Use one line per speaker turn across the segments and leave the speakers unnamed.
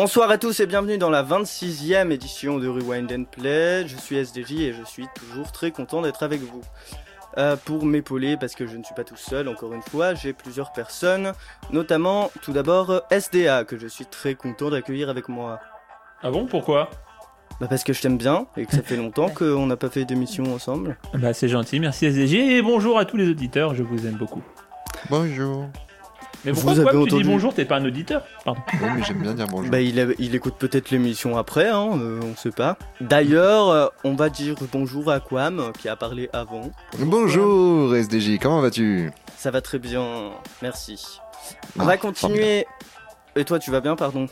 Bonsoir à tous et bienvenue dans la 26e édition de Rewind and Play. Je suis SDJ et je suis toujours très content d'être avec vous. Euh, pour m'épauler, parce que je ne suis pas tout seul, encore une fois, j'ai plusieurs personnes, notamment tout d'abord SDA, que je suis très content d'accueillir avec moi.
Ah bon, pourquoi?
Bah parce que je t'aime bien et que ça fait longtemps qu'on n'a pas fait d'émission ensemble.
Bah c'est gentil, merci SDG et bonjour à tous les auditeurs, je vous aime beaucoup.
Bonjour.
Mais
Vous
pourquoi
avez
toi, tu dis bonjour, t'es pas un auditeur Pardon.
Oui, mais j'aime bien dire bonjour.
Bah il, a- il écoute peut-être l'émission après, hein, euh, on sait pas. D'ailleurs, euh, on va dire bonjour à Quam, qui a parlé avant.
Bonjour SDJ, comment vas-tu?
Ça va très bien, merci. On
Ah,
va continuer... Et toi tu vas bien, pardon?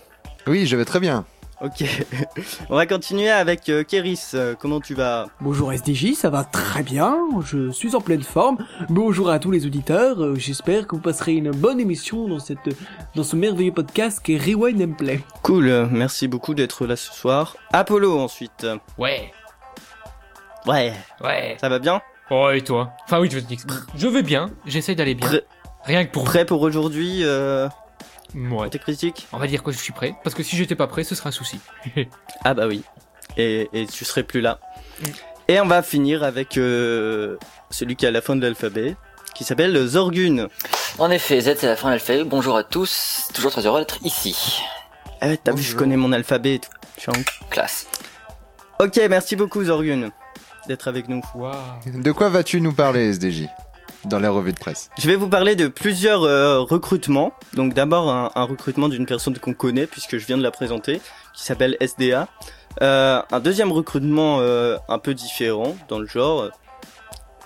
Oui, je vais très bien.
Ok. On va continuer avec euh, Kéris. Euh, comment tu vas?
Bonjour SDJ, ça va très bien, je suis en pleine forme. Bonjour à tous les auditeurs, euh, j'espère que vous passerez une bonne émission dans cette dans ce merveilleux podcast qui est Rewind and Play.
Cool, merci beaucoup d'être là ce soir. Apollo ensuite.
Ouais,
Ouais,
ouais.
ça va bien?
Oh, et toi? Enfin, oui, je, je vais bien, j'essaye d'aller bien.
Prêt-
Rien que pour
Prêt pour aujourd'hui euh,
Ouais.
Tes critiques
On va dire que je suis prêt, parce que si j'étais pas prêt, ce serait un souci.
Ah bah oui. Et, et tu serais plus là.
Mm.
Et on va finir avec euh, celui qui est à la fin de l'alphabet, qui s'appelle Zorgun.
En effet, Z c'est la fin de l'alphabet. Bonjour à tous. Toujours très heureux d'être ici.
Ah ouais, t'as vu, je connais mon alphabet et tout. Je suis en-
Classe.
Ok, merci beaucoup Zorgun d'être avec nous.
De quoi vas-tu nous parler SDJ Dans la revue de presse.
Je vais vous parler de plusieurs euh, recrutements. Donc d'abord un, un recrutement d'une personne qu'on connaît puisque je viens de la présenter, qui s'appelle SDA. Euh, un deuxième recrutement euh, un peu différent dans le genre.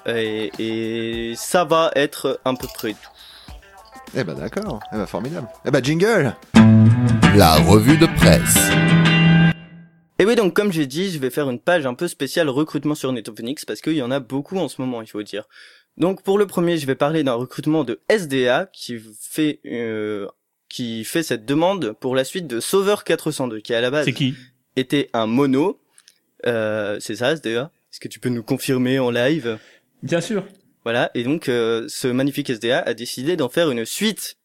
Et, et ça va être à peu près tout.
Eh bah d'accord, eh bah formidable. Eh bah jingle
La revue de presse.
Et oui, donc comme j'ai dit, je vais faire une page un peu spéciale recrutement sur Netophonix parce qu'il y en a beaucoup en ce moment, il faut dire. Donc pour le premier, je vais parler d'un recrutement de SDA qui fait euh, qui fait cette demande pour la suite de Sauveur 402 qui à la base
qui?
était un mono. Euh, c'est ça SDA Est-ce que tu peux nous confirmer en live?
Bien sûr.
Voilà, et donc euh, ce magnifique SDA a décidé d'en faire une suite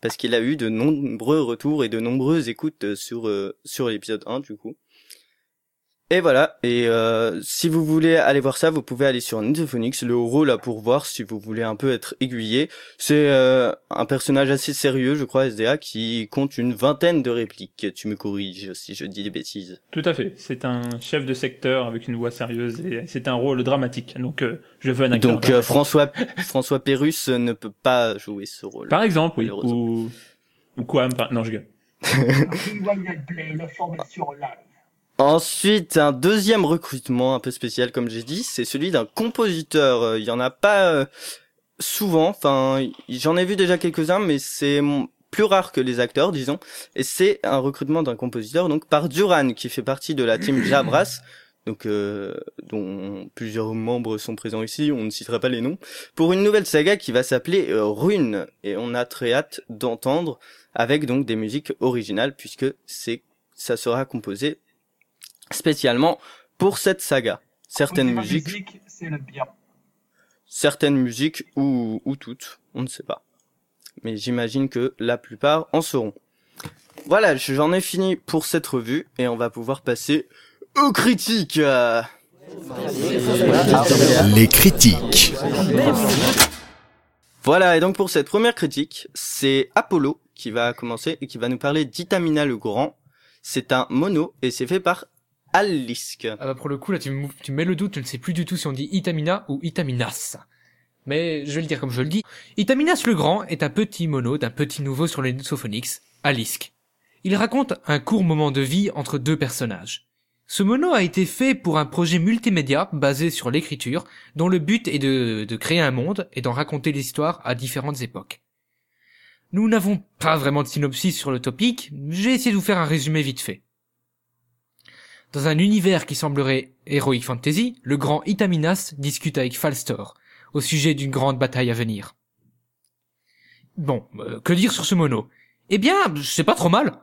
parce qu'il a eu de nombreux retours et de nombreuses écoutes sur euh, sur l'épisode 1 du coup. Et voilà, et euh, si vous voulez aller voir ça, vous pouvez aller sur Netophonix, le rôle là pour voir si vous voulez un peu être aiguillé. C'est euh, un personnage assez sérieux, je crois, SDA, qui compte une vingtaine de répliques. Tu me corriges si je dis des bêtises.
Tout à fait. C'est un chef de secteur avec une voix sérieuse et c'est un rôle dramatique. Donc euh, je veux un acteur.
Donc euh, François François Pérus ne peut pas jouer ce rôle.
Par exemple, oui. Ou ou quoi Non, je gueule.
Ensuite, un deuxième recrutement un peu spécial, comme j'ai dit, c'est celui d'un compositeur. Euh, Il y en a pas euh, souvent. Enfin, j'en ai vu déjà quelques-uns, mais c'est plus rare que les acteurs, disons. Et c'est un recrutement d'un compositeur, donc par Duran, qui fait partie de la team Jabras, donc euh, dont plusieurs membres sont présents ici. On ne citera pas les noms pour une nouvelle saga qui va s'appeler euh, Rune. Et on a très hâte d'entendre avec donc des musiques originales, puisque c'est ça sera composé spécialement pour cette saga. Certaines musiques, certaines musiques ou, ou toutes, on ne sait pas. Mais j'imagine que la plupart en seront. Voilà, j'en ai fini pour cette revue et on va pouvoir passer aux critiques. Euh,
Les critiques.
Voilà, et donc pour cette première critique, c'est Apollo qui va commencer et qui va nous parler d'Itamina le Grand. C'est un mono et c'est fait par Alisk.
Ah bah pour le coup, là, tu me, tu me mets le doute, je ne sais plus du tout si on dit Itamina ou Itaminas. Mais je vais le dire comme je le dis. Itaminas le Grand est un petit mono d'un petit nouveau sur les Nusophonix, Alisk. Il raconte un court moment de vie entre deux personnages. Ce mono a été fait pour un projet multimédia basé sur l'écriture, dont le but est de, de créer un monde et d'en raconter l'histoire à différentes époques. Nous n'avons pas vraiment de synopsis sur le topic, j'ai essayé de vous faire un résumé vite fait. Dans un univers qui semblerait Heroic Fantasy, le grand Itaminas discute avec Falstor au sujet d'une grande bataille à venir. Bon, euh, que dire sur ce mono? Eh bien, c'est pas trop mal.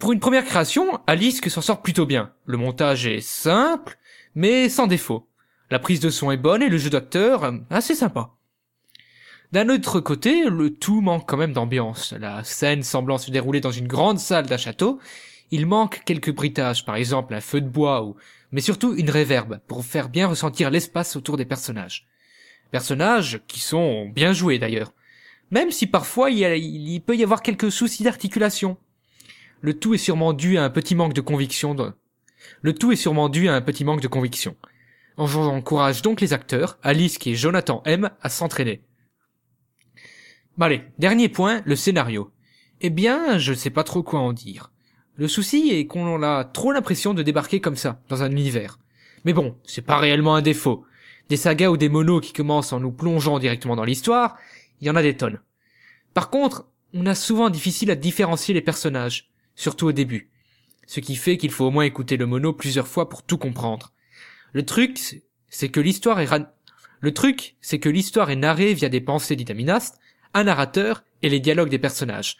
Pour une première création, Alice s'en sort plutôt bien. Le montage est simple, mais sans défaut. La prise de son est bonne et le jeu d'acteur euh, assez sympa. D'un autre côté, le tout manque quand même d'ambiance. La scène semblant se dérouler dans une grande salle d'un château, il manque quelques bruitages, par exemple un feu de bois ou, mais surtout une réverbe pour faire bien ressentir l'espace autour des personnages. Personnages qui sont bien joués d'ailleurs. Même si parfois il, peut y avoir quelques soucis d'articulation. Le tout est sûrement dû à un petit manque de conviction. de- Le tout est sûrement dû à un petit manque de conviction. J'encourage donc les acteurs, Alice et Jonathan M, à s'entraîner. Allez, dernier point, le scénario. Eh bien, je sais pas trop quoi en dire. Le souci est qu'on a trop l'impression de débarquer comme ça, dans un univers. Mais bon, c'est pas réellement un défaut. Des sagas ou des monos qui commencent en nous plongeant directement dans l'histoire, il y en a des tonnes. Par contre, on a souvent difficile à différencier les personnages, surtout au début. Ce qui fait qu'il faut au moins écouter le mono plusieurs fois pour tout comprendre. Le truc, c'est- que l'histoire est le truc, c'est que l'histoire est narrée via des pensées d'Itaminast, un narrateur et les dialogues des personnages.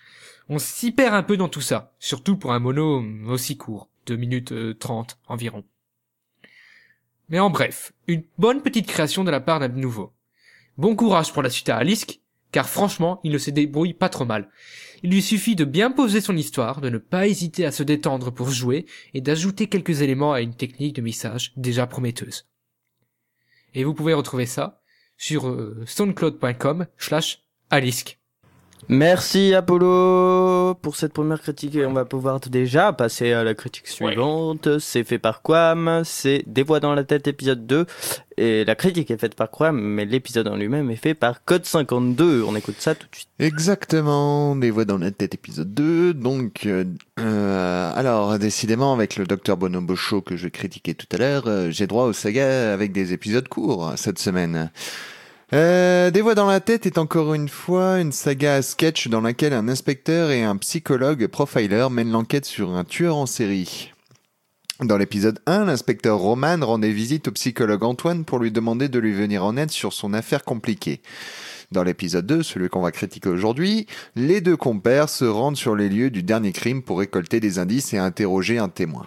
On s'y perd un peu dans tout ça, surtout pour un mono aussi court, 2 minutes euh, 30 environ. Mais en bref, une bonne petite création de la part d'un nouveau. Bon courage pour la suite à Alisk, car franchement, il ne se débrouille pas trop mal. Il lui suffit de bien poser son histoire, de ne pas hésiter à se détendre pour jouer, et d'ajouter quelques éléments à une technique de mixage déjà prometteuse. Et vous pouvez retrouver ça sur euh, soundcloud.com slash alisk.
Merci Apollo pour cette première critique et on va pouvoir déjà passer à la critique suivante. C'est fait par Quam, c'est Des voix dans la tête épisode 2 et la critique est faite par Quam mais l'épisode en lui-même est fait par Code 52. On écoute ça tout de suite.
Exactement, des voix dans la tête épisode 2. Donc, euh, euh, alors, décidément, avec le docteur Bonobo Show que je critiquais tout à l'heure, euh, j'ai droit aux sagas avec des épisodes courts cette semaine. Euh, des voix dans la tête est encore une fois une saga à sketch dans laquelle un inspecteur et un psychologue profiler mènent l'enquête sur un tueur en série. Dans l'épisode 1, l'inspecteur Roman rendait visite au psychologue Antoine pour lui demander de lui venir en aide sur son affaire compliquée. Dans l'épisode 2, celui qu'on va critiquer aujourd'hui, les deux compères se rendent sur les lieux du dernier crime pour récolter des indices et interroger un témoin.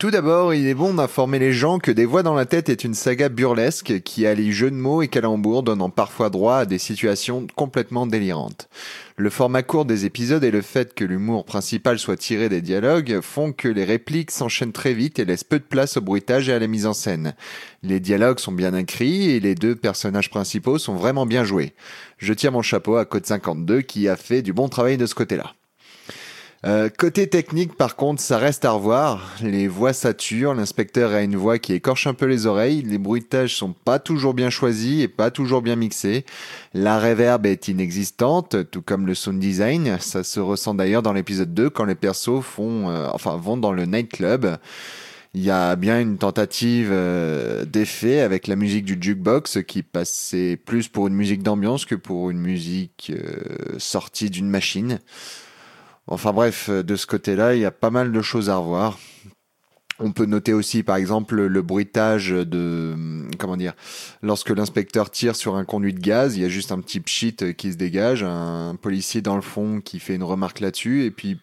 Tout d'abord, il est bon d'informer les gens que Des Voix dans la tête est une saga burlesque qui allie jeux de mots et calembours donnant parfois droit à des situations complètement délirantes. Le format court des épisodes et le fait que l'humour principal soit tiré des dialogues font que les répliques s'enchaînent très vite et laissent peu de place au bruitage et à la mise en scène. Les dialogues sont bien écrits et les deux personnages principaux sont vraiment bien joués. Je tire mon chapeau à Code 52 qui a fait du bon travail de ce côté-là. Euh, côté technique, par contre, ça reste à revoir. Les voix saturent, l'inspecteur a une voix qui écorche un peu les oreilles, les bruitages sont pas toujours bien choisis et pas toujours bien mixés. La reverb est inexistante, tout comme le sound design. Ça se ressent d'ailleurs dans l'épisode 2 quand les persos font, euh, enfin, vont dans le nightclub. Il y a bien une tentative euh, d'effet avec la musique du jukebox qui passait plus pour une musique d'ambiance que pour une musique euh, sortie d'une machine. Enfin bref, euh, de ce côté-là, il y a pas mal de choses à revoir. On peut noter aussi, par exemple, le bruitage de, hum, comment dire, lorsque l'inspecteur tire sur un conduit de gaz, il y a juste un petit pchit qui se dégage, un policier dans le fond qui fait une remarque là-dessus, et puis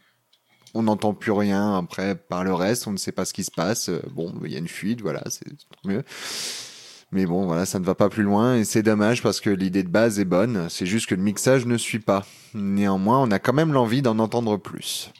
on n'entend plus rien après par le reste, on ne sait pas ce qui se passe. Euh, Bon, il y a une fuite, voilà, c'est tant mieux. Mais bon, voilà, ça ne va pas plus loin et c'est dommage parce que l'idée de base est bonne. C'est juste que le mixage ne suit pas. Néanmoins, on a quand même l'envie d'en entendre plus.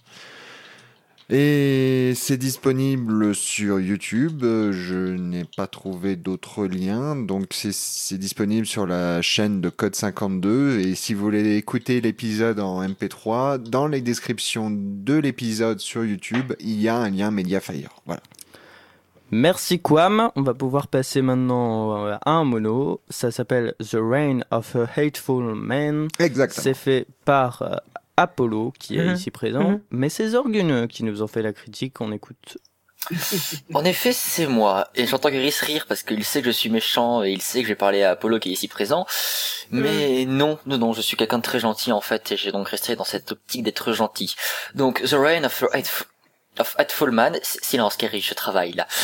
Et c'est disponible sur YouTube. Je n'ai pas trouvé d'autres liens. Donc c'est disponible sur la chaîne de Code 52. Et si vous voulez écouter l'épisode en MP3, dans les descriptions de l'épisode sur YouTube, il y a un lien Mediafire. Voilà.
Merci Quam. On va pouvoir passer maintenant euh, à un mono. Ça s'appelle The Reign of a Hateful Man.
Exactement.
C'est fait par euh, Apollo qui est
Mhm.
ici présent,
Mhm.
mais c'est Zorgun qui nous ont fait la critique. On écoute.
En effet, c'est moi. Et j'entends Gris rire parce qu'il sait que je suis méchant et il sait que je vais parler à Apollo qui est ici présent. Mais non, non, non, je suis quelqu'un de très gentil en fait et j'ai donc resté dans cette optique d'être gentil. Donc, The Reign of the Hateful... S- Silence, Kerry, je travaille là.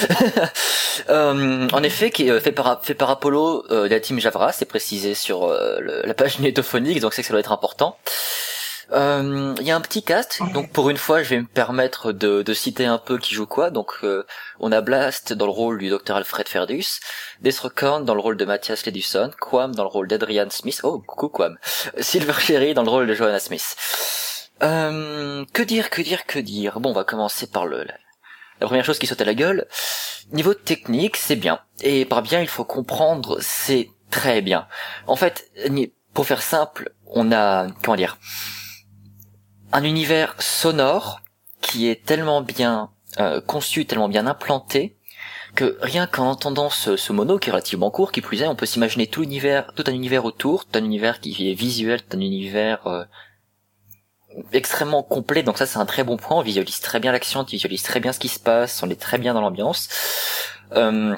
Euh, en effet, qui euh, fait par Apollo euh, de la team Javra, c'est précisé sur la page Netophonics, donc c'est que ça doit être important. Il y a un petit cast, donc pour une fois, je vais me permettre de, citer un peu qui joue quoi. Donc, on a Blast dans le rôle du Dr Alfred Ferdus, Destructorn dans le rôle de Mathias Ledusson, Quam dans le rôle d'Adrian Smith. Oh, coucou Quam. Silver Cherry dans le rôle de Joanna Smith. Euh, que dire, que dire, que dire? Bon, on va commencer par le la, première chose qui saute à la gueule. Niveau technique, c'est bien. Et par bien, il faut comprendre, c'est très bien. En fait, pour faire simple, on a comment dire un univers sonore qui est tellement bien euh, conçu, tellement bien implanté que rien qu'en entendant ce, ce mono qui est relativement court, qui plus est, on peut s'imaginer tout l'univers, tout un univers autour, tout un univers qui est visuel, tout un univers euh, extrêmement complet. Donc ça, c'est un très bon point. On visualise très bien l'action, on visualise très bien ce qui se passe, on est très bien dans l'ambiance. Euh,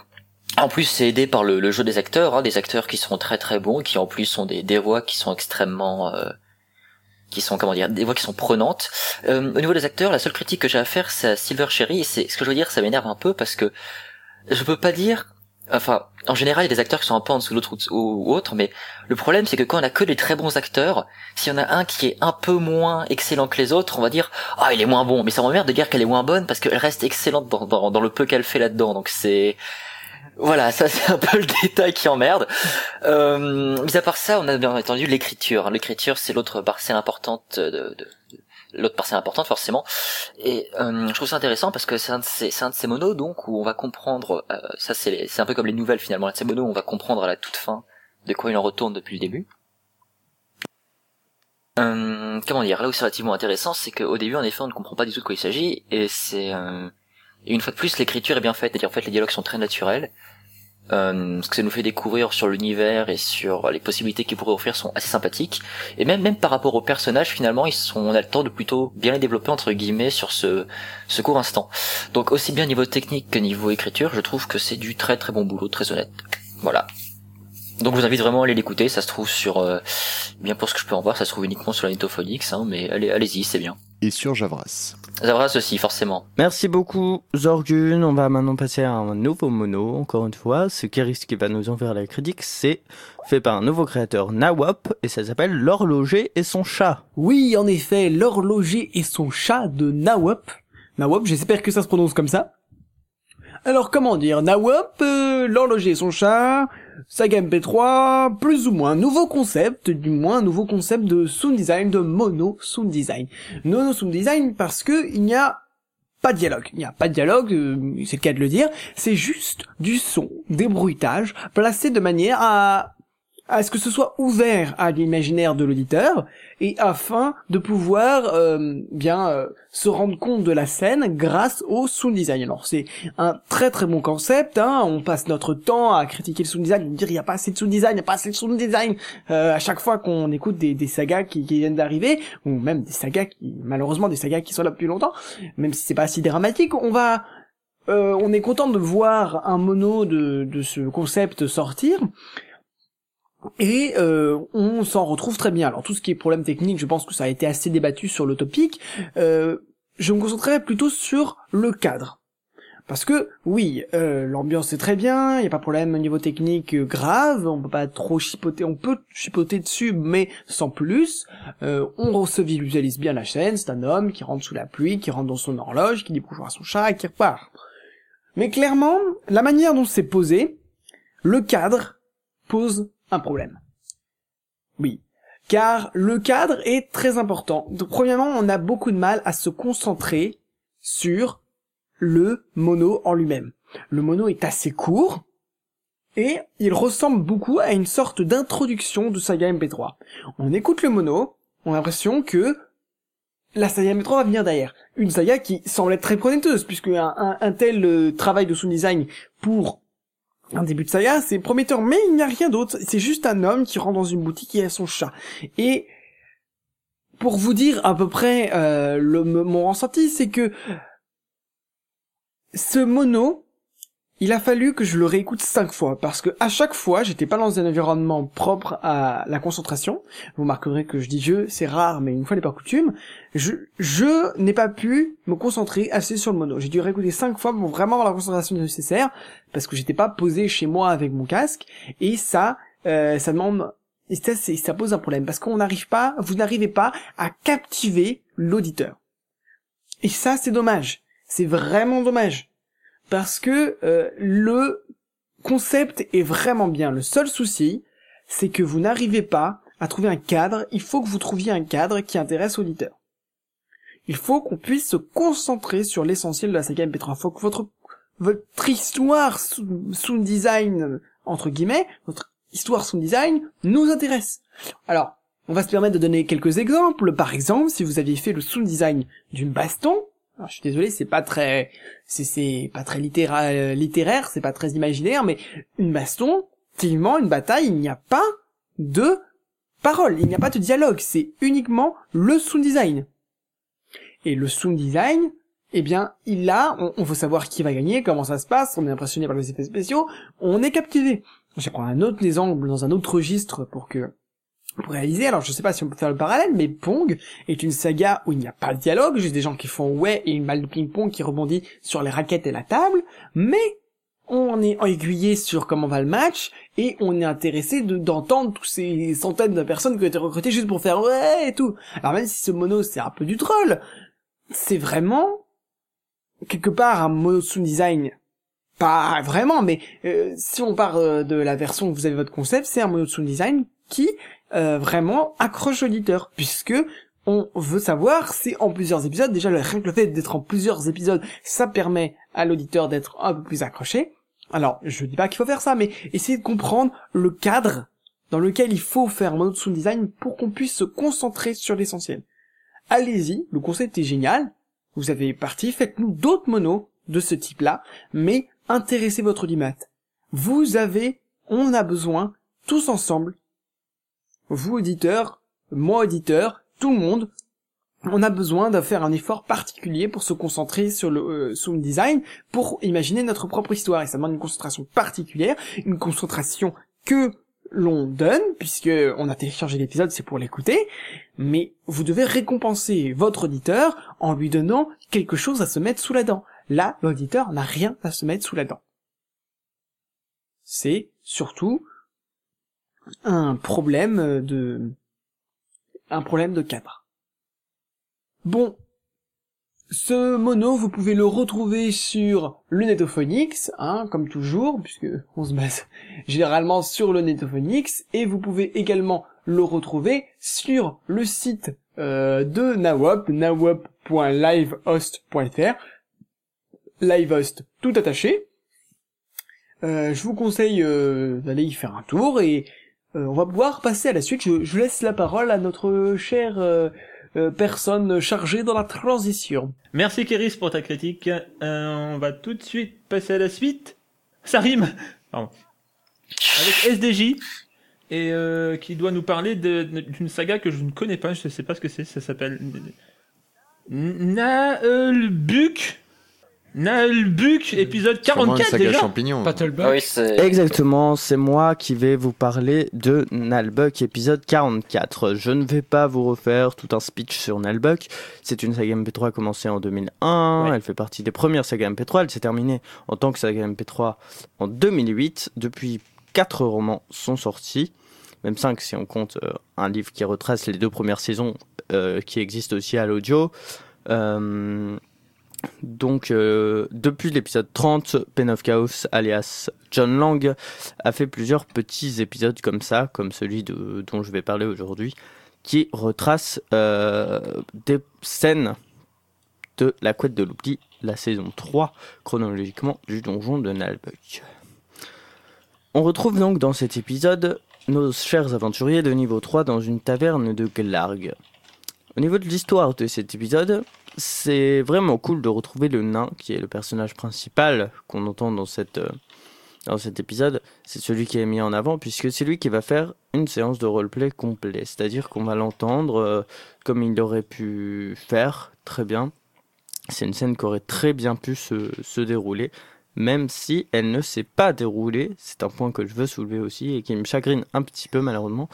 en plus, c'est aidé par le, le jeu des acteurs, hein, des acteurs qui sont très très bons, qui en plus sont des, des voix qui sont extrêmement euh, qui sont comment dire des voix qui sont prenantes. Euh, au niveau des acteurs, la seule critique que j'ai à faire, c'est à Silver Cherry. Et c'est ce que je veux dire, ça m'énerve un peu parce que je peux pas dire. Enfin, en général, il y a des acteurs qui sont un peu en dessous d'autres ou, ou autres, mais le problème, c'est que quand on a que des très bons acteurs, s'il y en a un qui est un peu moins excellent que les autres, on va dire ah il est moins bon. Mais ça m'emmerde de dire qu'elle est moins bonne parce qu'elle reste excellente dans, dans, dans le peu qu'elle fait là-dedans. Donc c'est voilà, ça c'est un peu le détail qui emmerde. Euh, mis à part ça, on a bien entendu l'écriture. L'écriture, c'est l'autre parcelle importante de, de- de- l'autre parcelle importante forcément. Et euh, je trouve ça intéressant parce que c'est un de ces, un de ces monos donc où on va comprendre. euh, ça c'est un peu comme les nouvelles finalement. Ces monos, où on va comprendre à la toute fin de quoi il en retourne depuis le début. Euh, comment dire Là où c'est relativement intéressant, c'est qu'au début, en effet, on ne comprend pas du tout de quoi il s'agit, et c'est euh, une fois de plus, l'écriture est bien faite, c'est-à-dire en fait, les dialogues sont très naturels. Euh, ce que ça nous fait découvrir sur l'univers et sur les possibilités qu'il pourrait offrir sont assez sympathiques. Et même même par rapport aux personnages, finalement, ils sont, on a le temps de plutôt bien les développer entre guillemets sur ce ce court instant. Donc aussi bien niveau technique que niveau écriture, je trouve que c'est du très très bon boulot, très honnête. Voilà. Donc je vous invite vraiment à aller l'écouter, ça se trouve sur, euh, bien pour ce que je peux en voir, ça se trouve uniquement sur la Netophonix, hein, mais allez, allez-y, c'est bien.
Et sur Javras.
Zavras aussi, forcément.
Merci beaucoup Zorgun. On va maintenant passer à un nouveau mono, encore une fois. Ce qui risque qui va nous en faire la critique, c'est fait par un nouveau créateur Nawop et ça s'appelle L'horloger et son chat.
Oui, en effet, l'horloger et son chat de Nawop. Nawop, j'espère que ça se prononce comme ça. Alors comment dire, Nawop, euh, l'horloger et son chat, saga MP3, plus ou moins, nouveau concept, du moins nouveau concept de sound design, de mono sound design. Mono sound design parce que il n'y a pas de dialogue. Il n'y a pas de dialogue, euh, c'est le cas de le dire. C'est juste du son, des bruitages, placés de manière à à ce que ce soit ouvert à l'imaginaire de l'auditeur et afin de pouvoir euh, bien euh, se rendre compte de la scène grâce au sound design. Alors c'est un très très bon concept. Hein. On passe notre temps à critiquer le sound design, dire il n'y a pas assez de sound design, il pas assez de sound design euh, à chaque fois qu'on écoute des, des sagas qui, viennent d'arriver ou même des sagas qui malheureusement des sagas qui sont là depuis longtemps, même si c'est pas si dramatique, on va euh, on est content de voir un mono de ce concept sortir. Et euh, on s'en retrouve très bien. Alors tout ce qui est problème technique, je pense que ça a été assez débattu sur le topic. Euh, je me concentrerai plutôt sur le cadre. Parce que oui, euh, l'ambiance est très bien, il n'y a pas de problème au niveau technique euh, grave, on peut pas trop chipoter, on peut chipoter dessus, mais sans plus. On se visualise bien la scène, c'est un homme qui rentre sous la pluie, qui rentre dans son horloge, qui dit bonjour à son chat et qui repart. Mais clairement, la manière dont c'est posé, le cadre pose un problème. Oui. Car le cadre est très important. Donc, premièrement, on a beaucoup de mal à se concentrer sur le mono en lui-même. Le mono est assez court et il ressemble beaucoup à une sorte d'introduction de saga MP3. On écoute le mono, on a l'impression que la saga MP3 va venir derrière. Une saga qui semble être très prometteuse puisque un, tel euh, travail de sound design pour un début de saga, c'est prometteur, mais il n'y a rien d'autre. C'est juste un homme qui rentre dans une boutique et a son chat. Et pour vous dire à peu près euh, le, mon ressenti, c'est que ce mono il a fallu que je le réécoute cinq fois parce que à chaque fois, j'étais pas dans un environnement propre à la concentration. Vous remarquerez que je dis je, c'est rare, mais une fois n'est pas coutume. Je, je n'ai pas pu me concentrer assez sur le mono. J'ai dû réécouter cinq fois pour vraiment avoir la concentration nécessaire parce que j'étais pas posé chez moi avec mon casque et ça, euh, ça demande ça pose un problème parce qu'on n'arrive pas, vous n'arrivez pas à captiver l'auditeur. Et ça, c'est dommage. C'est vraiment dommage parce que euh, le concept est vraiment bien. Le seul souci, c'est que vous n'arrivez pas à trouver un cadre. Il faut que vous trouviez un cadre qui intéresse l'auditeur. Il faut qu'on puisse se concentrer sur l'essentiel de la saga MP3. Il faut que votre votre histoire sound design entre guillemets, votre histoire sound design nous intéresse. Alors, on va se permettre de donner quelques exemples. Par exemple, si vous aviez fait le sound design d'une baston, alors, je suis désolé, c'est pas très, c'est, pas très euh, littéraire, c'est pas très imaginaire, mais une baston, effectivement, une bataille, il n'y a pas de parole, il n'y a pas de dialogue, c'est uniquement le sound design. Et le sound design, eh bien, il a, on, on veut savoir qui va gagner, comment ça se passe, on est impressionné par les effets spéciaux, on est captivé. Je vais prendre un autre exemple dans un autre registre pour que, pour réaliser, alors je sais pas si on peut faire le parallèle, mais Pong est une saga où il n'y a pas de dialogue, juste des gens qui font ouais et une balle de ping-pong qui rebondit sur les raquettes et la table, mais on est aiguillé sur comment va le match et on est intéressé de- d'entendre tous ces centaines de personnes qui ont été recrutées juste pour faire ouais et tout. Alors même si ce mono c'est un peu du troll, c'est vraiment quelque part un mono sound design. Pas vraiment, mais euh, si on part euh, de la version où vous avez votre concept, c'est un mono sound design qui euh, vraiment accroche l'auditeur, puisque on veut savoir si en plusieurs épisodes, déjà le- rien que le fait d'être en plusieurs épisodes, ça permet à l'auditeur d'être un peu plus accroché. Alors, je dis pas qu'il faut faire ça, mais essayez de comprendre le cadre dans lequel il faut faire un mode sound design pour qu'on puisse se concentrer sur l'essentiel. Allez-y, le concept est génial. Vous avez parti, faites-nous d'autres monos de ce type-là, mais intéressez votre audimat. Vous avez, on a besoin, tous ensemble, vous auditeurs, moi auditeur, tout le monde, on a besoin de faire un effort particulier pour se concentrer sur le euh, sound design, pour imaginer notre propre histoire. Et ça demande une concentration particulière, une concentration que l'on donne, puisque on a téléchargé l'épisode, c'est pour l'écouter, mais vous devez récompenser votre auditeur en lui donnant quelque chose à se mettre sous la dent. Là, l'auditeur n'a rien à se mettre sous la dent. C'est surtout un problème de un problème de cadre. Bon, ce mono, vous pouvez le retrouver sur le Netophonix, hein, comme toujours, puisque on se base généralement sur le Netophonix, et vous pouvez également le retrouver sur le site euh, de Nawop, nawop.livehost.fr, livehost tout attaché. Euh, je vous conseille euh, d'aller y faire un tour et on va pouvoir passer à la suite. Je, laisse la parole à notre chère euh, euh, personne chargée dans la transition.
Merci Kéris pour ta critique. Euh, on va tout de suite passer à la suite. Ça rime. Avec SDJ, et euh, qui doit nous parler d'une saga que je ne connais pas, je ne sais pas ce que c'est, ça s'appelle... Naalbuk Naalbuk, épisode
Sûrement une
44
saga
déjà
champignon.
Ah oui.
Exactement, c'est moi qui vais vous parler de Nalbuck épisode 44. Je ne vais pas vous refaire tout un speech sur Nalbuck. C'est une saga MP3 commencée en 2001.
Ouais.
Elle fait partie des premières sagas MP3. Elle s'est terminée en tant que saga MP3 en 2008. Depuis, quatre romans sont sortis. Même cinq si on compte euh, un livre qui retrace les deux premières saisons euh, qui existent aussi à l'audio. Euh, donc, euh, depuis l'épisode 30, Pen of Chaos, alias John Lang, a fait plusieurs petits épisodes comme ça, comme celui de, dont je vais parler aujourd'hui, qui retrace euh, des scènes de La Couette de l'Oubli, la saison 3, chronologiquement, du donjon de Nalbuck. On retrouve donc dans cet épisode nos chers aventuriers de niveau 3 dans une taverne de Glarg. Au niveau de l'histoire de cet épisode, c'est vraiment cool de retrouver le nain, qui est le personnage principal qu'on entend dans, cette, euh, dans cet épisode. C'est celui qui est mis en avant, puisque c'est lui qui va faire une séance de roleplay complet. C'est-à-dire qu'on va l'entendre euh, comme il aurait pu faire, très bien. C'est une scène qui aurait très bien pu se, se dérouler. même si elle ne s'est pas déroulée. C'est un point que je veux soulever aussi et qui me chagrine un petit peu malheureusement.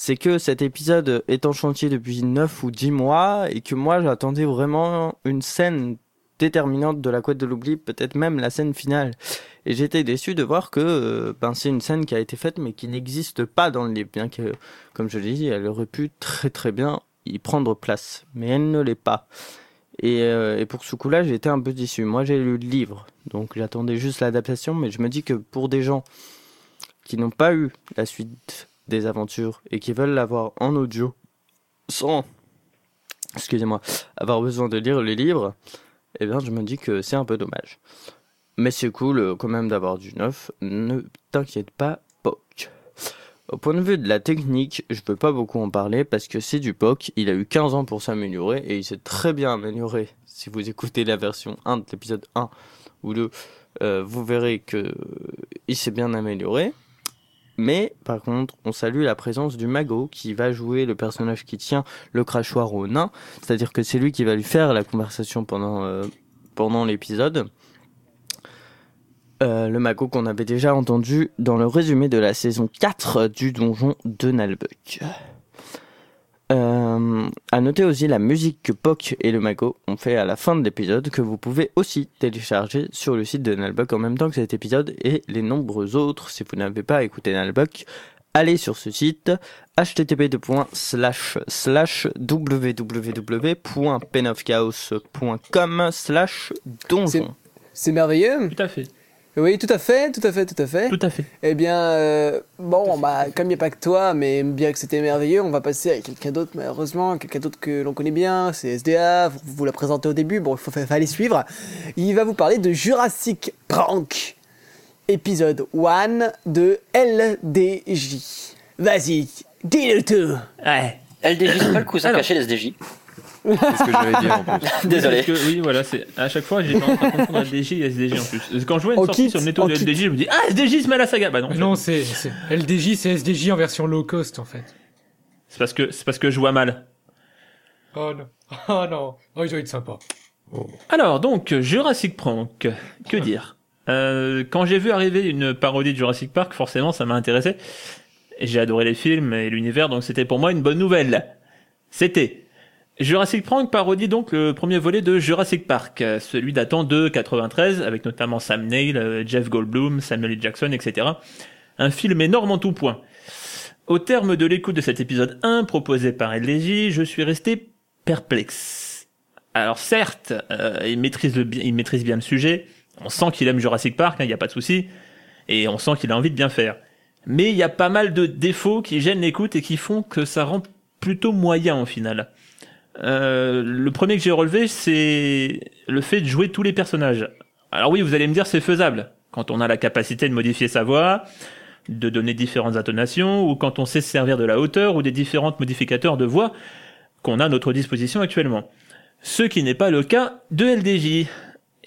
C'est que cet épisode est en chantier depuis 9 ou 10 mois et que moi j'attendais vraiment une scène déterminante de la couette de l'oubli, peut-être même la scène finale. Et j'étais déçu de voir que euh, ben, c'est une scène qui a été faite mais qui n'existe pas dans le livre, bien que, comme je l'ai dit, elle aurait pu très très bien y prendre place, mais elle ne l'est pas. Et, euh, et pour ce coup-là, été un peu déçu. Moi, j'ai lu le livre, donc j'attendais juste l'adaptation, mais je me dis que pour des gens qui n'ont pas eu la suite des aventures et qui veulent l'avoir en audio, sans, excusez-moi, avoir besoin de lire les livres, eh bien, je me dis que c'est un peu dommage. Mais c'est cool euh, quand même d'avoir du neuf. Ne t'inquiète pas, POC. Au point de vue de la technique, je peux pas beaucoup en parler parce que c'est du POC. Il a eu 15 ans pour s'améliorer et il s'est très bien amélioré. Si vous écoutez la version 1 de l'épisode 1 ou 2, euh, vous verrez que il s'est bien amélioré. Mais par contre, on salue la présence du magot qui va jouer le personnage qui tient le crachoir au nain. C'est-à-dire que c'est lui qui va lui faire la conversation pendant, euh, l'épisode. Euh, le magot qu'on avait déjà entendu dans le résumé de la saison 4 du donjon de Nalbuck. Euh, à noter aussi la musique que Poc et le magot ont fait à la fin de l'épisode que vous pouvez aussi télécharger sur le site de Nalbuck en même temps que cet épisode et les nombreux autres si vous n'avez pas écouté Nalbuck allez sur ce site www.penofchaos.com slash donjon.
C'est merveilleux.
Tout à fait.
Oui, tout à fait, tout à fait, tout à fait.
Tout à fait.
Eh bien, euh, bon, bah, comme il n'y a pas que toi, mais bien que c'était merveilleux, on va passer à quelqu'un d'autre, malheureusement, quelqu'un d'autre que l'on connaît bien, c'est SDA, vous, vous la présentez au début, bon, il faut, fallait suivre. Il va vous parler de Jurassic Prank, épisode 1 de LDJ. Vas-y, dis-le tout.
Ouais.
LDJ, c'est pas le cousin caché d'SDJ.
C'est ce que j'allais dire en plus.
Désolé.
Parce que, oui, voilà, c'est à chaque fois j'ai en train de confondre LDJ et SDJ en plus. Parce que Quand je vois une
En
sortie
kit,
sur le
en
de
kit.
LDJ, je me dis ah SDJ se met à la saga. Bah non.
Non, c'est c'est- LDJ, c'est SDJ en version low cost en fait.
C'est parce que c'est parce que je vois mal.
Oh non, oh non, oh il doit être sympa.
Alors donc Jurassic Prank, que dire? Euh, Quand j'ai vu arriver une parodie de Jurassic Park, forcément ça m'a intéressé. J'ai adoré les films et l'univers, donc c'était pour moi une bonne nouvelle. C'était Jurassic Prank parodie donc le premier volet de Jurassic Park, euh, celui datant de 93, avec notamment Sam Neill, euh, Jeff Goldblum, Samuel. Jackson, etc. Un film énorme en tout point. Au terme de l'écoute de cet épisode 1 proposé par LDJ, je suis resté perplexe. Alors certes, euh, il, maîtrise bien le sujet, on sent qu'il aime Jurassic Park, il n'y a pas de souci, et on sent qu'il a envie de bien faire. Mais il y a pas mal de défauts qui gênent l'écoute et qui font que ça rend plutôt moyen au final. Euh, le premier que j'ai relevé, c'est le fait de jouer tous les personnages. Alors oui, vous allez me dire c'est faisable quand on a la capacité de modifier sa voix, de donner différentes intonations, ou quand on sait se servir de la hauteur ou des différents modificateurs de voix qu'on a à notre disposition actuellement. Ce qui n'est pas le cas de LDJ.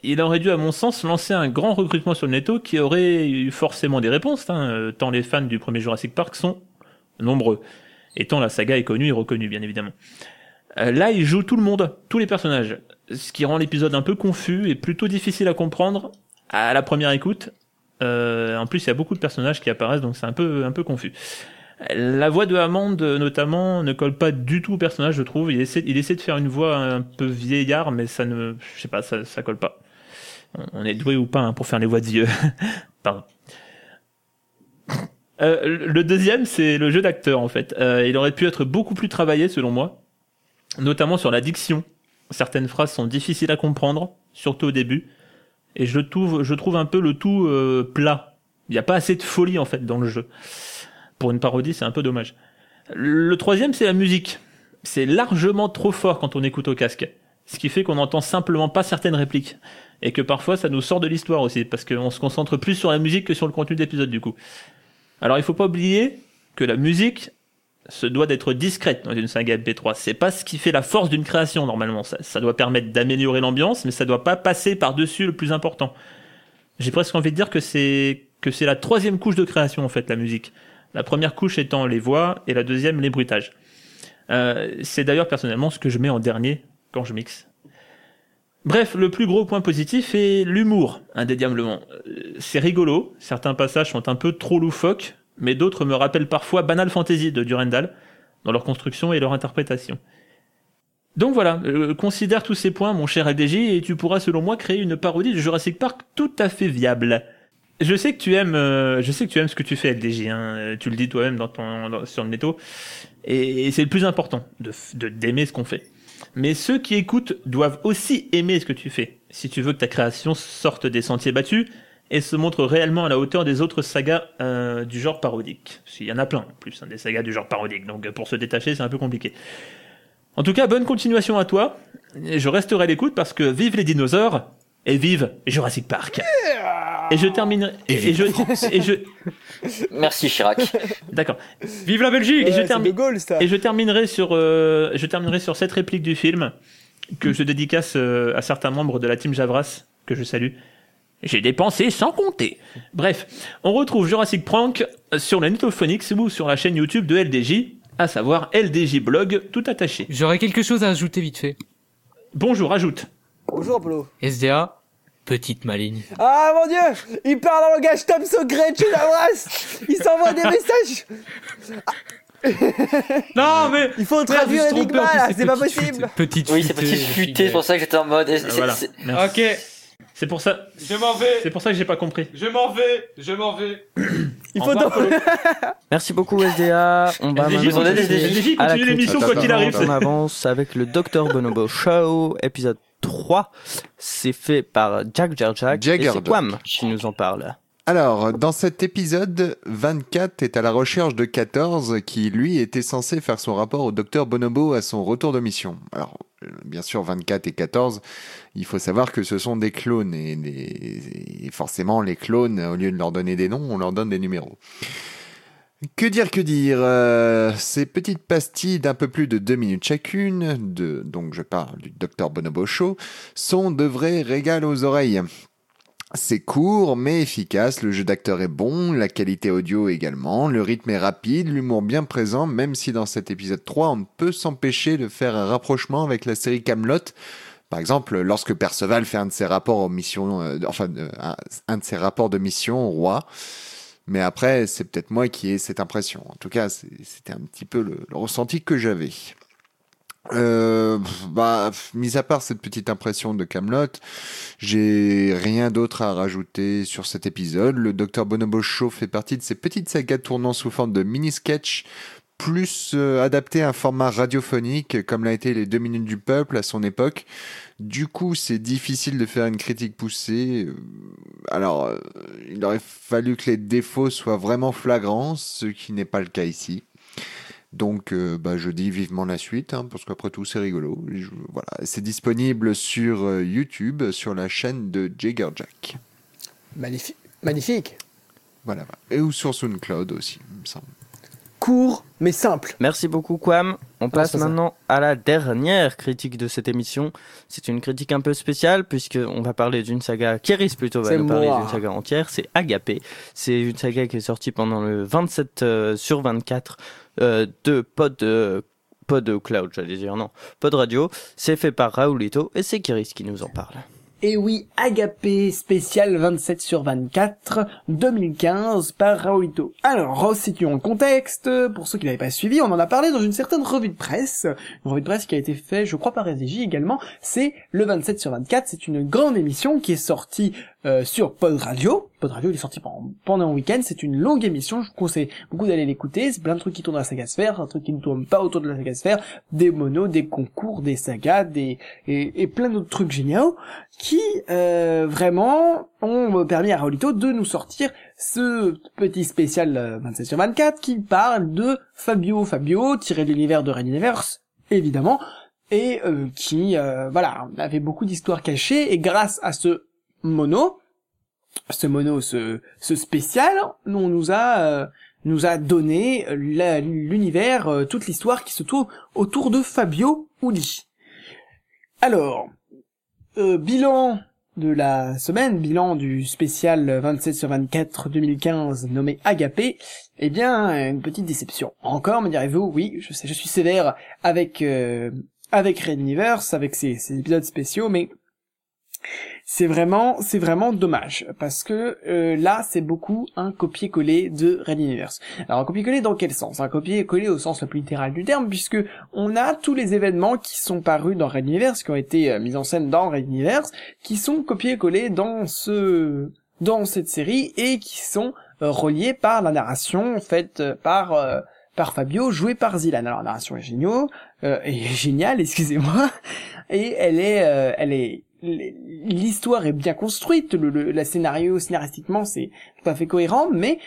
Il aurait dû, à mon sens, lancer un grand recrutement sur le netto qui aurait eu forcément des réponses, hein, tant les fans du premier Jurassic Park sont nombreux, et tant la saga est connue et reconnue, bien évidemment. Euh, Là, il joue tout le monde, tous les personnages, ce qui rend l'épisode un peu confus et plutôt difficile à comprendre à la première écoute. Euh, en plus, il y a beaucoup de personnages qui apparaissent, donc c'est un peu un peu confus. La voix de Hammond, notamment, ne colle pas du tout au personnage, je trouve. Il essaie, il essaie de faire une voix un peu vieillard, mais ça ne, je sais pas, ça, ça colle pas. On- est doué ou pas hein, pour faire les voix de vieux. Pardon. Euh, le deuxième, c'est le jeu d'acteur, en fait. Euh, il aurait pu être beaucoup plus travaillé, selon moi, notamment sur la diction. Certaines phrases sont difficiles à comprendre, surtout au début, et je trouve, je trouve un peu le tout euh, plat. Il n'y a pas assez de folie, en fait, dans le jeu. Pour une parodie, c'est un peu dommage. Le troisième, c'est la musique. C'est largement trop fort quand on écoute au casque. Ce qui fait qu'on n'entend simplement pas certaines répliques. Et que parfois, ça nous sort de l'histoire aussi, parce qu'on se concentre plus sur la musique que sur le contenu de l'épisode, du coup. Alors, il faut pas oublier que la musique se doit d'être discrète dans une saga MP3. C'est pas ce qui fait la force d'une création, normalement. Ça, ça doit permettre d'améliorer l'ambiance, mais ça doit pas passer par-dessus le plus important. J'ai presque envie de dire que c'est, que c'est la troisième couche de création, en fait, la musique. La première couche étant les voix et la deuxième les bruitages. Euh, c'est d'ailleurs personnellement ce que je mets en dernier quand je mixe. Bref, le plus gros point positif est l'humour, indéniablement. Euh, C'est rigolo, certains passages sont un peu trop loufoques, mais d'autres me rappellent parfois Banal Fantasy de Durandal, dans leur construction et leur interprétation. Donc voilà, euh, considère tous ces points, mon cher LDJ, et tu pourras selon moi créer une parodie de Jurassic Park tout à fait viable. Je sais que tu aimes, euh, je sais que tu aimes ce que tu fais, LDJ. Hein, euh, tu le dis toi-même dans ton sur le netto, et, et c'est le plus important de d'aimer ce qu'on fait. Mais ceux qui écoutent doivent aussi aimer ce que tu fais. Si tu veux que ta création sorte des sentiers battus et se montre réellement à la hauteur des autres sagas euh, du genre parodique. Qu'il y en a plein en plus, hein, des sagas du genre parodique. Donc euh, pour se détacher, c'est un peu compliqué. En tout cas, bonne continuation à toi. Et Je resterai à l'écoute parce que vive les dinosaures et vive Jurassic Park. Et je terminerai. Et, je. Et je.
Merci Chirac.
D'accord.
Vive la Belgique
Et je
Ouais,
termine-
De Gaulle, ça.
Et je terminerai sur, euh, je terminerai sur cette réplique du film que je dédicace euh, à certains membres de la team Javras que je salue. J'ai dépensé sans compter. Bref, on retrouve Jurassic Prank sur la Netophonix ou sur la chaîne YouTube de LDJ, à savoir LDJ Blog tout attaché.
J'aurais quelque chose à ajouter vite fait.
Bonjour, ajoute.
Bonjour, Apollo.
SDA, petite maligne.
Ah, mon dieu Il parle en langage Tom Secret, tu l'embrasses Il s'envoie des messages
Non mais
Il faut traduire Enigma, là, c'est pas possible
Petite
Oui, c'est
futée,
petit
je
futé,
suis
c'est pour ça que j'étais en mode. c'est-
Voilà.
Ok,
C'est pour ça,
je m'en vais,
c'est pour ça que j'ai pas compris.
je m'en vais, je m'en vais.
Il
Au
faut donc...
Merci beaucoup SDA. On va
SDJ,
maintenant
SDJ, continue l'émission,
quoi qu'il arrive.
On avance avec le Dr Bonobo Show, épisode 3. C'est fait par Jack Jarjack. Et c'est
Jack.
Quam qui nous en parle.
Alors, dans cet épisode, 24 est à la recherche de 14 qui, lui, était censé faire son rapport au docteur Bonobo à son retour de mission. Alors, bien sûr, 24 et 14, il faut savoir que ce sont des clones et, forcément, les clones, au lieu de leur donner des noms, on leur donne des numéros. Que dire, que dire? Euh, Ces petites pastilles d'un peu plus de deux minutes chacune, de, donc je parle du docteur Bonobo Show, sont de vrais régals aux oreilles. C'est court mais efficace, le jeu d'acteur est bon, la qualité audio également, le rythme est rapide, l'humour bien présent, même si dans cet épisode 3 on ne peut s'empêcher de faire un rapprochement avec la série Camelot. Par exemple, lorsque Perceval fait un de ses rapports euh, enfin euh, un, de ses rapports de mission au roi. Mais après, c'est peut-être moi qui ai cette impression. En tout cas, c'était un petit peu le ressenti que j'avais. Euh, bah, mis à part cette petite impression de Camelot, j'ai rien d'autre à rajouter sur cet épisode. Le Dr Bonobo Show fait partie de ces petites sagas tournant sous forme de mini-sketch, plus euh, adapté à un format radiophonique, comme l'a été les deux minutes du peuple à son époque. Du coup, c'est difficile de faire une critique poussée. Euh, Alors, euh, il aurait fallu que les défauts soient vraiment flagrants, ce qui n'est pas le cas ici. Donc, euh, bah, je dis vivement la suite, hein, parce qu'après tout, c'est rigolo. Je- voilà, c'est disponible sur euh, YouTube, sur la chaîne de Jagger Jack.
Magnifique. Magnifique.
Voilà, et ou sur SoundCloud aussi, il me semble.
Court, mais simple.
Merci beaucoup Quam. On passe
c'est ça.
maintenant à la dernière critique de cette émission. C'est une critique un peu spéciale puisque on va parler d'une saga. Kéris plutôt va nous parler d'une saga entière. C'est Agapé. C'est une saga qui est sortie pendant le 27 euh, sur 24 euh, de Pod euh, Pod Cloud, j'allais dire non, Pod Radio. C'est fait par Raoulito et c'est Kéris qui nous en parle.
Et oui, Agapé spécial 27 sur 24 2015 par Raoito. Alors, resituons le contexte. Pour ceux qui n'avaient pas suivi, on en a parlé dans une certaine revue de presse. Une revue de presse qui a été faite, je crois, par SDJ également. C'est le 27 sur 24. C'est une grande émission qui est sortie euh, sur Pod Radio. Pod Radio, il est sorti pendant, un week-end. C'est une longue émission. Je vous conseille beaucoup d'aller l'écouter. C'est plein de trucs qui tournent à la saga sphère, un truc qui ne tourne pas autour de la saga sphère, des monos, des concours, des sagas, des et, plein d'autres trucs géniaux qui euh, vraiment ont permis à Raulito de nous sortir ce petit spécial euh, 27 sur 24 qui parle de Fabio Fabio tiré de l'univers de Red Universe évidemment et euh, qui euh, voilà avait beaucoup d'histoires cachées et grâce à ce mono ce mono ce, ce spécial on nous a euh, nous a donné l'univers euh, toute l'histoire qui se tourne autour de Fabio Uli alors euh, bilan de la semaine, bilan du spécial 27 sur 24 2015 nommé Agapé, eh bien, une petite déception. Encore, me direz-vous, oui, je sais, je suis sévère avec, euh, avec Red Universe, avec ces, ces épisodes spéciaux, mais c'est vraiment c'est vraiment dommage parce que euh, là c'est beaucoup un copier-coller de Red Universe. Alors un copier-coller dans quel sens? Un copier-coller au sens le plus littéral du terme puisque on a tous les événements qui sont parus dans Red Universe qui ont été euh, mis en scène dans Red Universe qui sont copiés-collés dans ce dans cette série et qui sont euh, reliés par la narration faite euh, par euh, par Fabio, joué par Zilan. Alors la narration est géniale, est géniale, excusez-moi, et elle est, euh, elle est, l'histoire est bien construite, le, scénario scénaristiquement c'est tout à fait cohérent, mais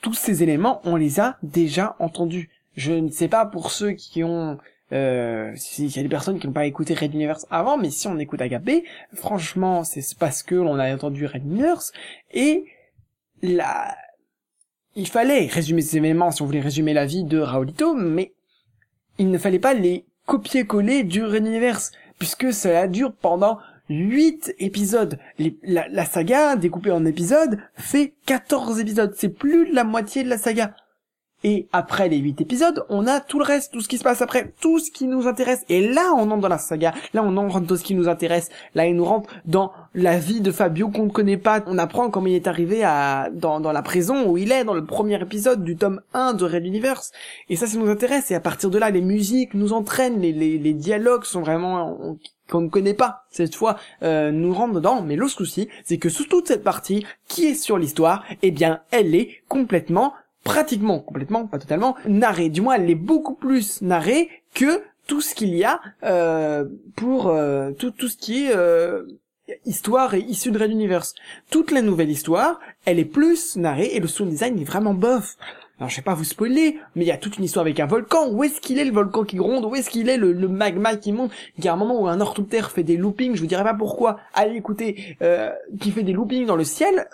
tous ces éléments on les a déjà entendus. Je ne sais pas pour ceux qui ont euh, s'il y a des personnes qui n'ont pas écouté Red Universe avant, mais si on écoute Agapé, franchement, c'est parce que l'on a entendu Red Universe, et la, il fallait résumer ces événements si on voulait résumer la vie de Raulito, mais il ne fallait pas les copier-coller du Red Universe, puisque cela dure pendant 8 épisodes. La saga, découpée en épisodes, fait 14 épisodes. C'est plus de la moitié de la saga. Et après les 8 épisodes, on a tout le reste, tout ce qui se passe après, tout ce qui nous intéresse. Et là, on entre dans la saga. Là, on entre dans ce qui nous intéresse. Là, il nous rentre dans la vie de Fabio qu'on ne connaît pas. On apprend comment il est arrivé à, dans, dans la prison où il est, dans le premier épisode du tome 1 de Red Universe. Et ça, ça nous intéresse. Et à partir de là, les musiques nous entraînent, les, les, les dialogues sont vraiment, on- qu'on ne connaît pas cette fois euh, nous rentrent dedans mais le souci c'est que sous toute cette partie qui est sur l'histoire eh bien elle est complètement pratiquement complètement pas totalement narrée du moins elle est beaucoup plus narrée que tout ce qu'il y a euh, pour euh, tout tout ce qui est euh, histoire et issue de Red Universe toute la nouvelle histoire elle est plus narrée et le sound design est vraiment bof alors je vais pas vous spoiler, mais il y a toute une histoire avec un volcan. Où est-ce qu'il est le volcan qui gronde? Où est-ce qu'il est le, le magma qui monte? Il y a un moment où un orthoptère fait des loopings, je vous dirai pas pourquoi. Allez écoutez, euh, qui fait des loopings dans le ciel.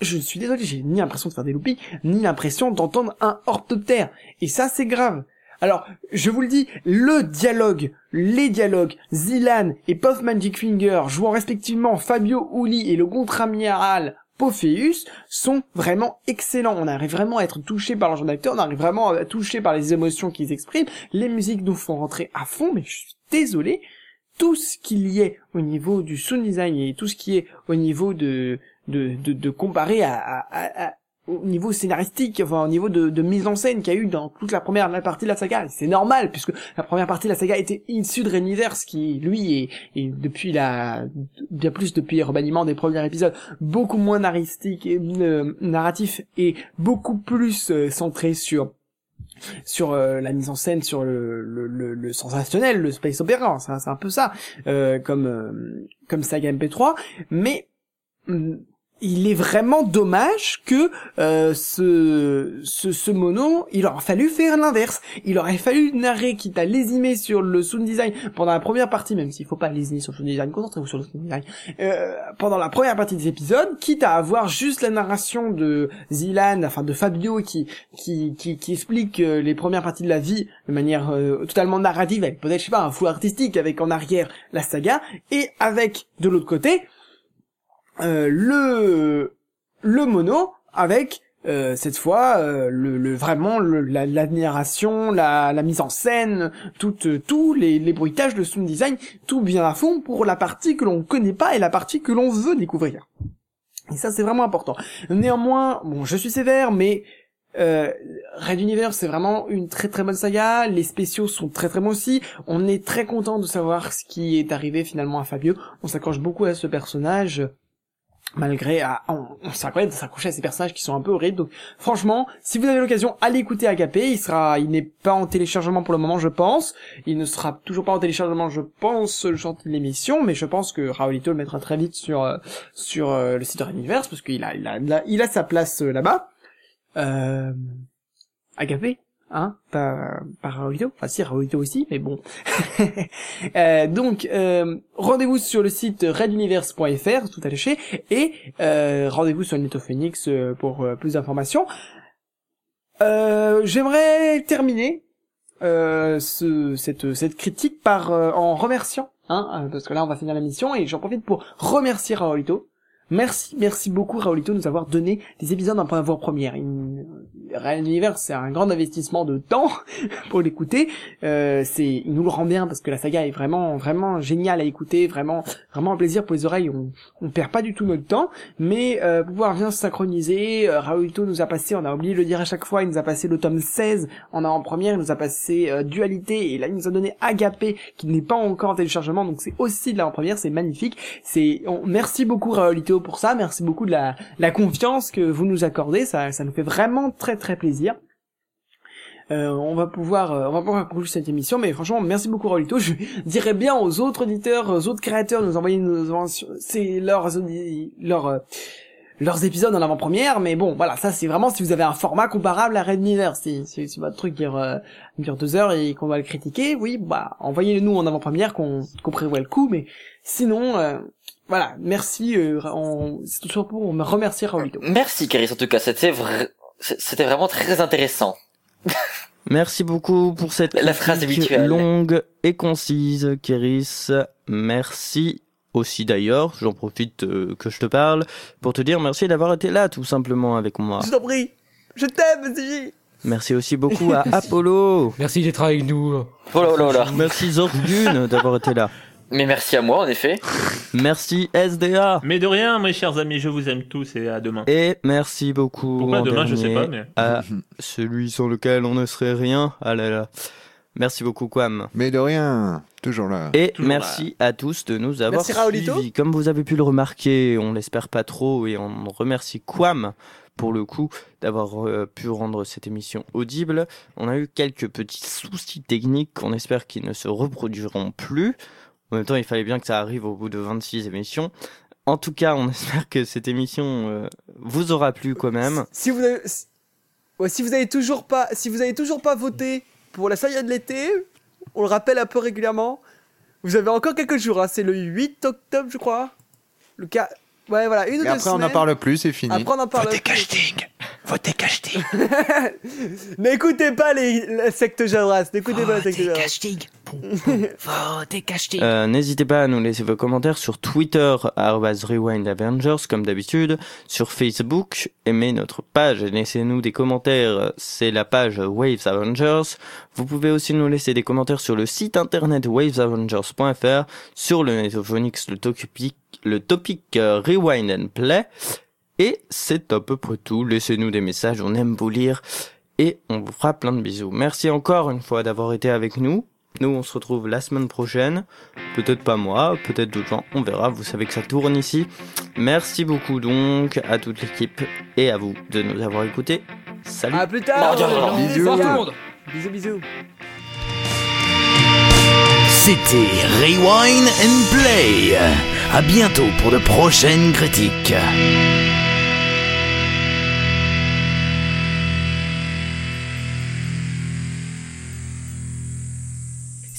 Je suis désolé, j'ai ni l'impression de faire des loopings, ni l'impression d'entendre un orthoptère. Et ça c'est grave. Alors, je vous le dis, le dialogue, les dialogues, Zilan et Puff Magic Finger jouant respectivement Fabio Uli et le contre-amiral Pophéus sont vraiment excellents. On arrive vraiment à être touché par leur jeu d'acteur, on arrive vraiment à être touché par les émotions qu'ils expriment. Les musiques nous font rentrer à fond, mais je suis désolé. Tout ce qu'il y ait au niveau du sound design et tout ce qui est au niveau de de de, de comparer à, à, à- au niveau scénaristique, enfin au niveau de, de mise en scène qu'il y a eu dans toute la première la partie de la saga, c'est normal puisque la première partie de la saga était issue de Reniverse qui lui est, est depuis la bien plus depuis le remaniement des premiers épisodes beaucoup moins naristique et euh, narratif et beaucoup plus euh, centré sur sur euh, la mise en scène, sur le, le, le, sensationnel, le space opéra, c'est un- peu ça, euh, comme euh, comme saga MP3, mais hum, il est vraiment dommage que euh, ce, ce ce mono, il aurait fallu faire l'inverse. Il aurait fallu narrer, quitte à lésimer sur le sound design pendant la première partie, même s'il faut pas lésiner sur le sound design, concentrez-vous sur le sound design. Euh, pendant la première partie des épisodes, quitte à avoir juste la narration de Zilan, enfin de Fabio qui qui qui, qui explique euh, les premières parties de la vie de manière euh, totalement narrative, avec peut-être je sais pas un flou artistique, avec en arrière la saga, et avec de l'autre côté le le mono avec euh, cette fois euh, le, le vraiment le, la, la la, mise en scène, tout euh, tout les, les bruitages, le sound design, tout bien à fond pour la partie que l'on connaît pas et la partie que l'on veut découvrir. Et ça c'est vraiment important. Néanmoins, bon, je suis sévère, mais euh, Red Universe c'est vraiment une très très bonne saga. Les spéciaux sont très très bons aussi. On est très content de savoir ce qui est arrivé finalement à Fabio. On s'accroche beaucoup à ce personnage malgré à, on, on s'accroche à ces personnages qui sont un peu horribles. Donc franchement si vous avez l'occasion allez écouter Agapé il sera il n'est pas en téléchargement pour le moment je pense. Il ne sera toujours pas en téléchargement je pense le chantier de l'émission. Mais je pense que Raulito le mettra très vite sur euh, sur euh, le site de Universe parce qu'il a il a, il a il a sa place euh, là-bas. Euh, Agapé hein pas Raulito enfin si Raulito aussi mais bon. Euh, donc euh, rendez-vous sur le site reduniverse.fr tout attaché et euh, rendez-vous sur Netophoenix pour plus d'informations. J'aimerais terminer ce, cette, critique par en remerciant hein, parce que là on va finir la mission et j'en profite pour remercier Raolito Merci, merci beaucoup Raolito de nous avoir donné des épisodes en avant-première. Il- Real Universe, c'est un grand investissement de temps pour l'écouter. Euh, c'est, il nous le rend bien parce que la saga est vraiment, vraiment géniale à écouter, vraiment, vraiment un plaisir pour les oreilles. On, on perd pas du tout notre temps, mais euh, pouvoir bien se synchroniser. Euh, Raoulito nous a passé, on a oublié de le dire à chaque fois, il nous a passé le tome 16 en avant-première, il nous a passé euh, Dualité et là il nous a donné Agapé qui n'est pas encore en téléchargement, donc c'est aussi de l'avant-première, c'est magnifique. C'est, on- merci beaucoup Raoulito pour ça, merci beaucoup de la, la confiance que vous nous accordez, ça, ça nous fait vraiment très très plaisir. Euh, on va pouvoir, euh, on va pouvoir conclure cette émission, mais franchement, merci beaucoup Raoulito. Je dirais bien aux autres auditeurs, aux autres créateurs, de nous envoyer nos, c'est leurs, leurs, euh, leurs épisodes en avant-première, mais bon, voilà, ça c'est vraiment si vous avez un format comparable à Red Universe, si, si, si votre truc dure, dure deux heures et qu'on va le critiquer, oui, bah, envoyez-le nous en avant-première qu'on, qu'on prévoit le coup, mais sinon, voilà, merci, on, c'est toujours pour me remercier Raoulito.
Merci, Kéris, en tout cas, c'était vrai, c'était vraiment très intéressant.
Merci beaucoup pour cette
La phrase habituelle.
longue et concise, Kéris. Merci aussi d'ailleurs, j'en profite euh, que je te parle, pour te dire merci d'avoir été là tout simplement avec moi.
Je t'en prie, je t'aime, SDJ
Merci aussi beaucoup à Apollo.
Merci d'être avec nous.
Oh là là là.
Merci Zorgun d'avoir été là.
Mais merci à moi, en effet.
Merci SDA.
Mais de rien, mes chers amis, je vous aime tous et à demain.
Et merci beaucoup
Pourquoi demain, je sais pas, mais.
à celui sans lequel on ne serait rien. Ah là là. Merci beaucoup Quam.
Mais de rien, toujours là.
Et
Toujours
merci à tous de nous avoir
Merci,
suivis. Comme vous avez pu le remarquer, on l'espère pas trop et on remercie Quam pour le coup d'avoir euh, pu rendre cette émission audible. On a eu quelques petits soucis techniques qu'on espère qu'ils ne se reproduiront plus. En même temps, il fallait bien que ça arrive au bout de 26 émissions. En tout cas, on espère que cette émission euh, vous aura plu quand même.
Si vous avez, si- ouais, si vous avez toujours pas, si vous avez toujours pas voté pour la saga de l'été, on le rappelle un peu régulièrement. Vous avez encore quelques jours, hein, c'est le 8 octobre, je crois. Le cas, ouais, voilà, une ou deux
après, on n'en parle plus, c'est fini.
Après, on en parle.
Votez
plus.
casting Votez casting
N'écoutez pas les, la secte Jadras, n'écoutez pas la secte Jadras.
casting Votez casting
Euh, N'hésitez pas à nous laisser vos commentaires sur Twitter, arobase Rewind Avengers, comme d'habitude, sur Facebook, aimez notre page et laissez-nous des commentaires, c'est la page Waves Avengers. Vous pouvez aussi nous laisser des commentaires sur le site internet wavesavengers.fr, sur le Netophonix, le topic, le topic euh, Rewind and Play. Et c'est à peu près tout, laissez-nous des messages, on aime vous lire, et on vous fera plein de bisous. Merci encore une fois d'avoir été avec nous. Nous, on se retrouve la semaine prochaine. Peut-être pas moi, peut-être d'autres gens, on verra. Vous savez que ça tourne ici. Merci beaucoup donc à toute l'équipe et à vous de nous avoir écoutés. Salut
À plus tard.
Non.
Bisous.
Monde.
Bisous, bisous.
C'était Rewind and Play. À bientôt pour de prochaines critiques.